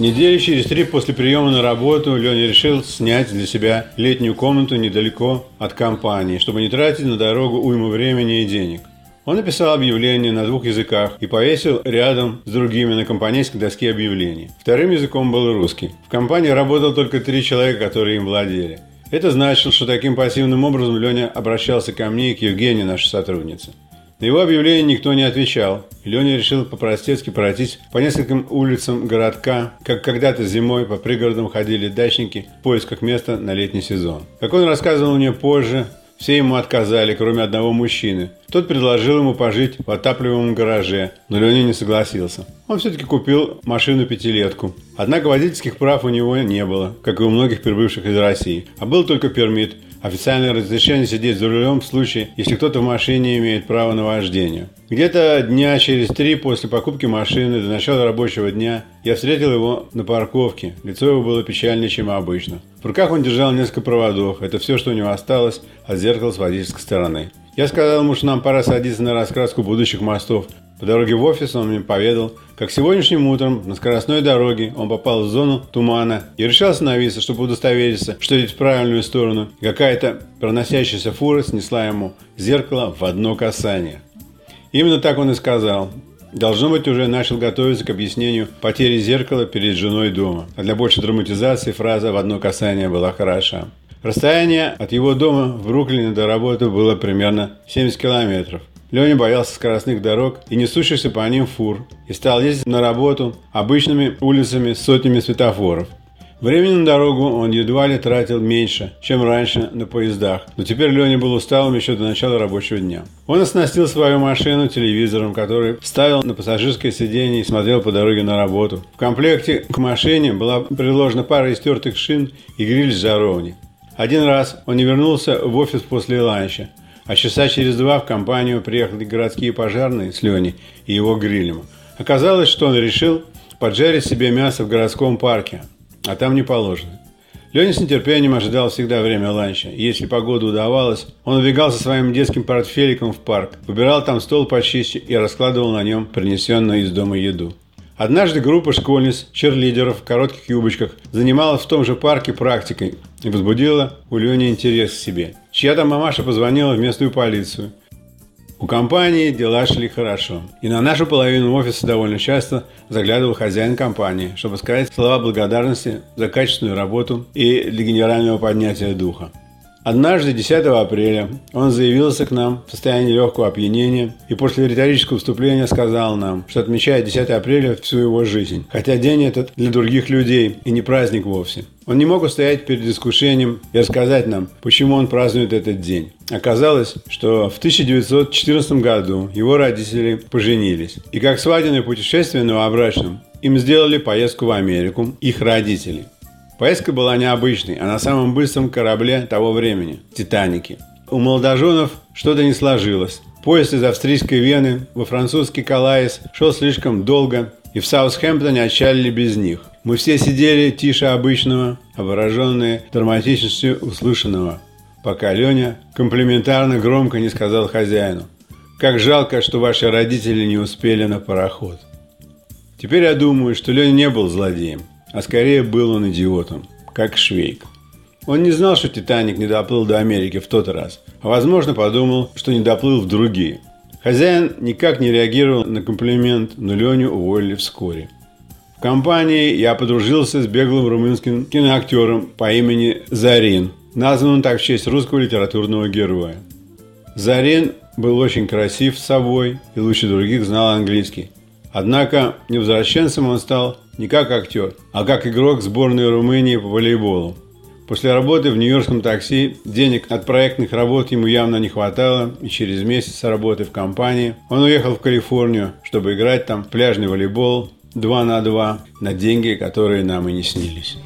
Недели через три после приема на работу Леня решил снять для себя летнюю комнату недалеко от компании, чтобы не тратить на дорогу уйму времени и денег. Он написал объявление на двух языках и повесил рядом с другими на компанейской доске объявлений. Вторым языком был русский. В компании работало только три человека, которые им владели. Это значило, что таким пассивным образом Леня обращался ко мне и к Евгении, нашей сотруднице. На его объявление никто не отвечал, и Леня решил по-простецки пройтись по нескольким улицам городка, как когда-то зимой по пригородам ходили дачники в поисках места на летний сезон. Как он рассказывал мне позже, все ему отказали, кроме одного мужчины. Тот предложил ему пожить в отапливаемом гараже, но Леня не согласился. Он все-таки купил машину-пятилетку. Однако водительских прав у него не было, как и у многих прибывших из России, а был только пермит – официальное разрешение сидеть за рулем в случае, если кто-то в машине имеет право на вождение. Где-то дня через три после покупки машины до начала рабочего дня я встретил его на парковке. Лицо его было печальнее, чем обычно. В руках он держал несколько проводов. Это все, что у него осталось от зеркала с водительской стороны. Я сказал ему, что нам пора садиться на раскраску будущих мостов, по дороге в офис он мне поведал, как сегодняшним утром на скоростной дороге он попал в зону тумана и решил остановиться, чтобы удостовериться, что идет в правильную сторону. Какая-то проносящаяся фура снесла ему зеркало в одно касание. Именно так он и сказал. Должно быть, уже начал готовиться к объяснению потери зеркала перед женой дома. А для большей драматизации фраза «в одно касание» была хороша. Расстояние от его дома в Бруклине до работы было примерно 70 километров. Леня боялся скоростных дорог и несущихся по ним фур, и стал ездить на работу обычными улицами с сотнями светофоров. Времени на дорогу он едва ли тратил меньше, чем раньше на поездах, но теперь Леня был усталым еще до начала рабочего дня. Он оснастил свою машину телевизором, который ставил на пассажирское сиденье и смотрел по дороге на работу. В комплекте к машине была приложена пара истертых шин и гриль с жаровни. Один раз он не вернулся в офис после ланча, а часа через два в компанию приехали городские пожарные с Леней и его грилем. Оказалось, что он решил поджарить себе мясо в городском парке, а там не положено. Леня с нетерпением ожидал всегда время ланча. Если погода удавалась, он убегал со своим детским портфеликом в парк, выбирал там стол почище и раскладывал на нем принесенную из дома еду. Однажды группа школьниц, черлидеров в коротких юбочках занималась в том же парке практикой и возбудила у Лени интерес к себе. Чья-то мамаша позвонила в местную полицию. У компании дела шли хорошо. И на нашу половину офиса довольно часто заглядывал хозяин компании, чтобы сказать слова благодарности за качественную работу и для генерального поднятия духа. Однажды, 10 апреля, он заявился к нам в состоянии легкого опьянения и после риторического вступления сказал нам, что отмечает 10 апреля всю его жизнь, хотя день этот для других людей и не праздник вовсе. Он не мог устоять перед искушением и рассказать нам, почему он празднует этот день. Оказалось, что в 1914 году его родители поженились. И как свадебное путешествие новобрачным им сделали поездку в Америку их родители. Поездка была необычной, а на самом быстром корабле того времени – «Титанике». У молодоженов что-то не сложилось. Поезд из австрийской Вены во французский Калаис шел слишком долго, и в Саутхэмптоне отчалили без них. Мы все сидели тише обычного, обороженные драматичностью услышанного, пока Леня комплиментарно громко не сказал хозяину. «Как жалко, что ваши родители не успели на пароход». Теперь я думаю, что Леня не был злодеем а скорее был он идиотом, как Швейк. Он не знал, что «Титаник» не доплыл до Америки в тот раз, а возможно подумал, что не доплыл в другие. Хозяин никак не реагировал на комплимент, но Леню уволили вскоре. В компании я подружился с беглым румынским киноактером по имени Зарин, названным так в честь русского литературного героя. Зарин был очень красив собой и лучше других знал английский. Однако невозвращенцем он стал не как актер, а как игрок сборной Румынии по волейболу. После работы в нью-йоркском такси денег от проектных работ ему явно не хватало, и через месяц работы в компании он уехал в Калифорнию, чтобы играть там в пляжный волейбол 2 на 2 на деньги, которые нам и не снились.